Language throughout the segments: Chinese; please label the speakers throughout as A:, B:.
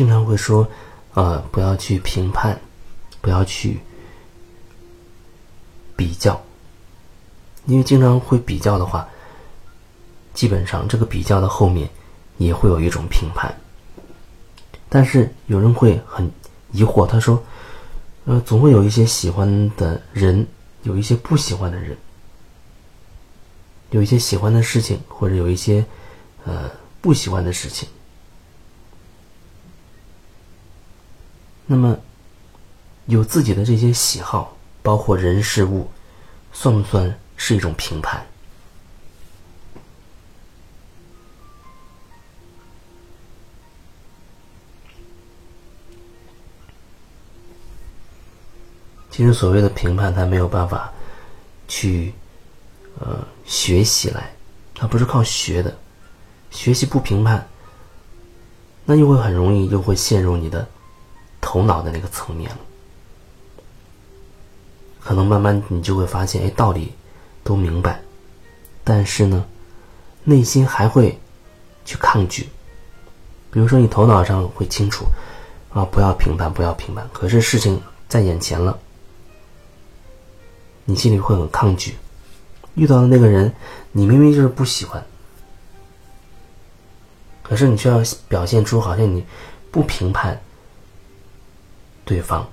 A: 经常会说，呃，不要去评判，不要去比较，因为经常会比较的话，基本上这个比较的后面也会有一种评判。但是有人会很疑惑，他说，呃，总会有一些喜欢的人，有一些不喜欢的人，有一些喜欢的事情，或者有一些呃不喜欢的事情。那么，有自己的这些喜好，包括人事物，算不算是一种评判？其实，所谓的评判，它没有办法去呃学习来，它不是靠学的。学习不评判，那就会很容易就会陷入你的。头脑的那个层面了，可能慢慢你就会发现，哎，道理都明白，但是呢，内心还会去抗拒。比如说，你头脑上会清楚，啊，不要评判，不要评判。可是事情在眼前了，你心里会很抗拒。遇到的那个人，你明明就是不喜欢，可是你却要表现出好像你不评判。对方，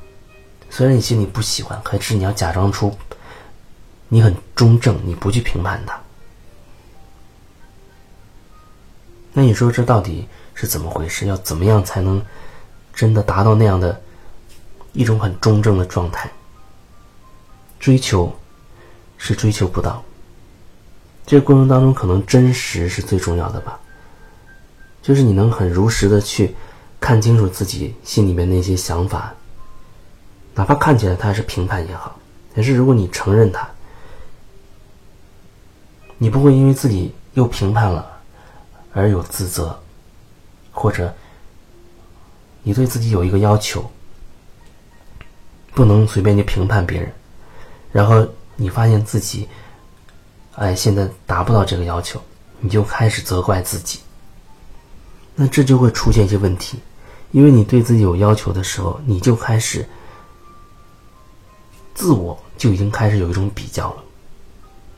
A: 虽然你心里不喜欢，可是你要假装出你很中正，你不去评判他。那你说这到底是怎么回事？要怎么样才能真的达到那样的一种很中正的状态？追求是追求不到，这个过程当中可能真实是最重要的吧。就是你能很如实的去看清楚自己心里面那些想法。哪怕看起来他是评判也好，但是如果你承认他，你不会因为自己又评判了而有自责，或者你对自己有一个要求，不能随便去评判别人，然后你发现自己，哎，现在达不到这个要求，你就开始责怪自己，那这就会出现一些问题，因为你对自己有要求的时候，你就开始。自我就已经开始有一种比较了，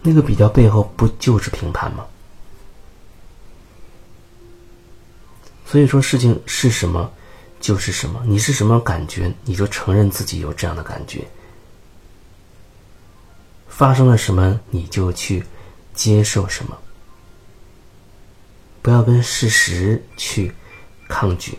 A: 那个比较背后不就是评判吗？所以说，事情是什么就是什么，你是什么感觉，你就承认自己有这样的感觉。发生了什么，你就去接受什么，不要跟事实去抗拒。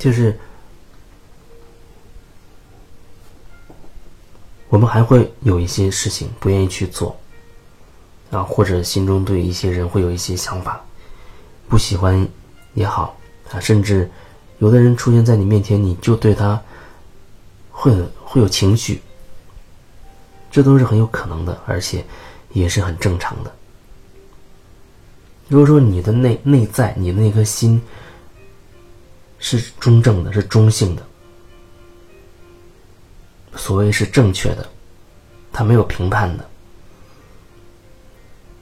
A: 就是我们还会有一些事情不愿意去做，啊，或者心中对一些人会有一些想法，不喜欢也好啊，甚至有的人出现在你面前，你就对他会会有情绪，这都是很有可能的，而且也是很正常的。如果说你的内内在，你的那颗心。是中正的，是中性的。所谓是正确的，他没有评判的。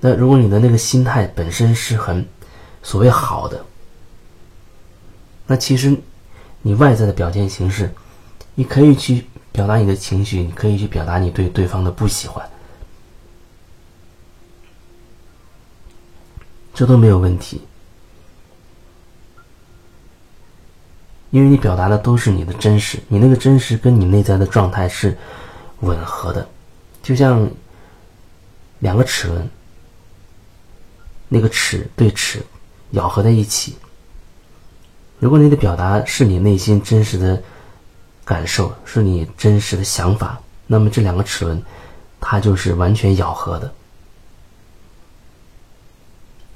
A: 那如果你的那个心态本身是很所谓好的，那其实你外在的表现形式，你可以去表达你的情绪，你可以去表达你对对方的不喜欢，这都没有问题。因为你表达的都是你的真实，你那个真实跟你内在的状态是吻合的，就像两个齿轮，那个齿对齿咬合在一起。如果你的表达是你内心真实的感受，是你真实的想法，那么这两个齿轮它就是完全咬合的，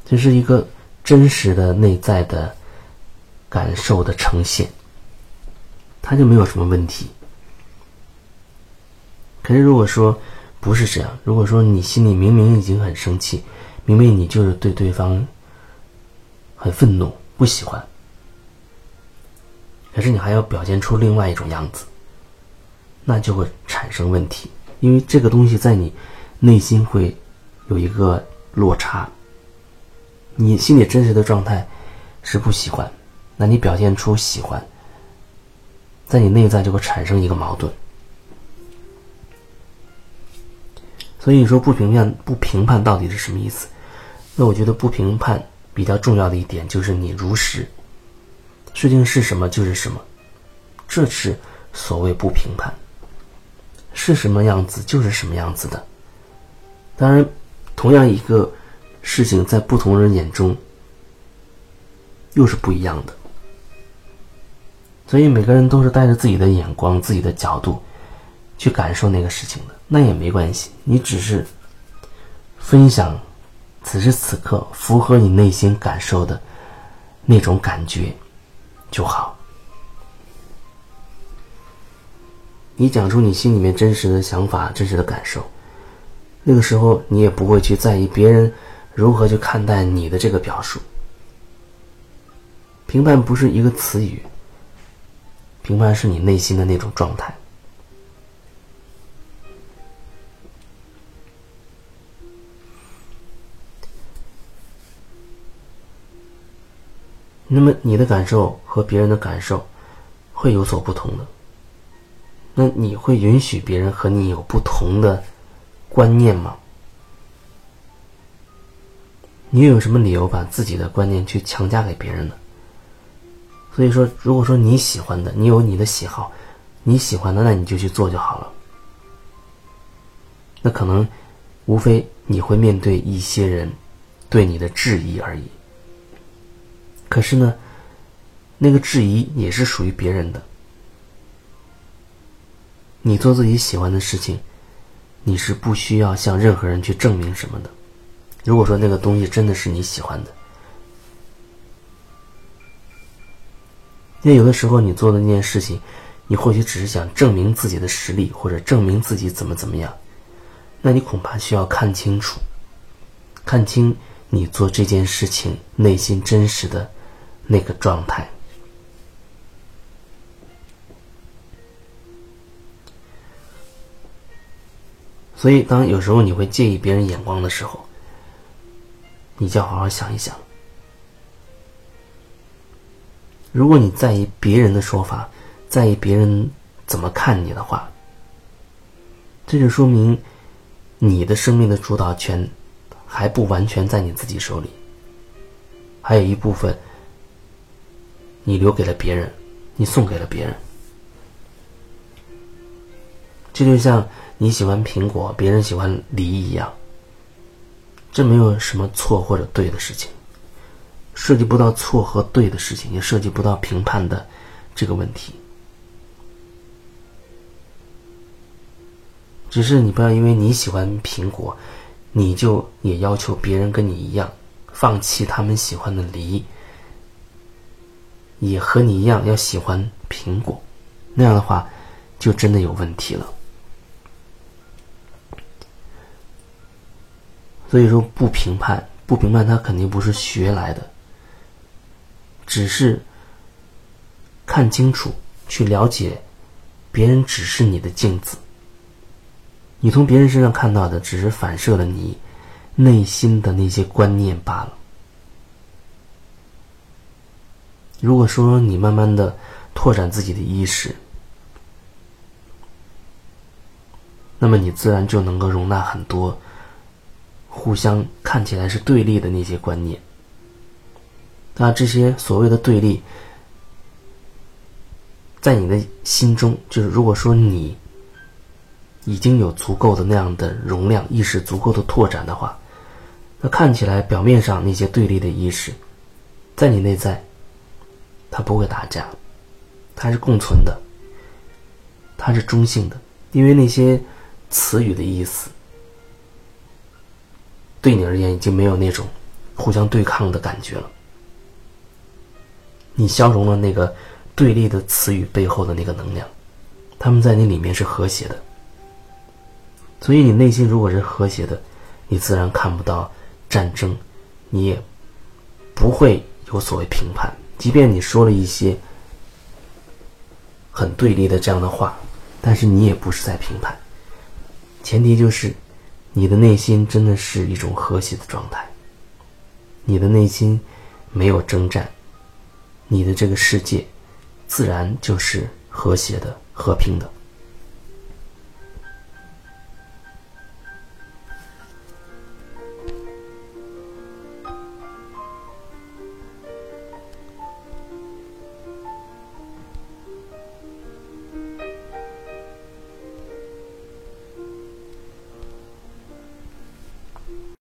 A: 这是一个真实的内在的。感受的呈现，他就没有什么问题。可是如果说不是这样，如果说你心里明明已经很生气，明明你就是对对方很愤怒、不喜欢，可是你还要表现出另外一种样子，那就会产生问题，因为这个东西在你内心会有一个落差，你心里真实的状态是不喜欢，那你表现出喜欢，在你内在就会产生一个矛盾。所以说不评判不评判到底是什么意思？那我觉得不评判比较重要的一点就是你如实，事情是什么就是什么，这是所谓不评判，是什么样子就是什么样子的。当然，同样一个事情在不同人眼中又是不一样的，所以每个人都是带着自己的眼光、自己的角度去感受那个事情的。那也没关系，你只是分享此时此刻符合你内心感受的那种感觉就好。你讲出你心里面真实的想法、真实的感受，那个时候你也不会去在意别人如何去看待你的这个表述。评判不是一个词语，评判是你内心的那种状态。那么你的感受和别人的感受会有所不同的。那你会允许别人和你有不同的观念吗？你又有什么理由把自己的观念去强加给别人呢？所以说，如果说你喜欢的，你有你的喜好，你喜欢的，那你就去做就好了。那可能无非你会面对一些人对你的质疑而已。可是呢，那个质疑也是属于别人的。你做自己喜欢的事情，你是不需要向任何人去证明什么的。如果说那个东西真的是你喜欢的，因为有的时候你做的那件事情，你或许只是想证明自己的实力，或者证明自己怎么怎么样，那你恐怕需要看清楚，看清你做这件事情内心真实的。那个状态，所以当有时候你会介意别人眼光的时候，你就要好好想一想。如果你在意别人的说法，在意别人怎么看你的话，这就说明你的生命的主导权还不完全在你自己手里，还有一部分。你留给了别人，你送给了别人，这就像你喜欢苹果，别人喜欢梨一样。这没有什么错或者对的事情，涉及不到错和对的事情，也涉及不到评判的这个问题。只是你不要因为你喜欢苹果，你就也要求别人跟你一样，放弃他们喜欢的梨。也和你一样要喜欢苹果，那样的话，就真的有问题了。所以说，不评判，不评判，他肯定不是学来的，只是看清楚，去了解，别人只是你的镜子，你从别人身上看到的，只是反射了你内心的那些观念罢了。如果说你慢慢的拓展自己的意识，那么你自然就能够容纳很多互相看起来是对立的那些观念。那这些所谓的对立，在你的心中，就是如果说你已经有足够的那样的容量，意识足够的拓展的话，那看起来表面上那些对立的意识，在你内在。它不会打架，它是共存的，它是中性的，因为那些词语的意思，对你而言已经没有那种互相对抗的感觉了。你消融了那个对立的词语背后的那个能量，他们在那里面是和谐的。所以你内心如果是和谐的，你自然看不到战争，你也不会有所谓评判，即便你说了一些很对立的这样的话，但是你也不是在评判，前提就是你的内心真的是一种和谐的状态，你的内心没有征战。你的这个世界自然就是和谐的和平的。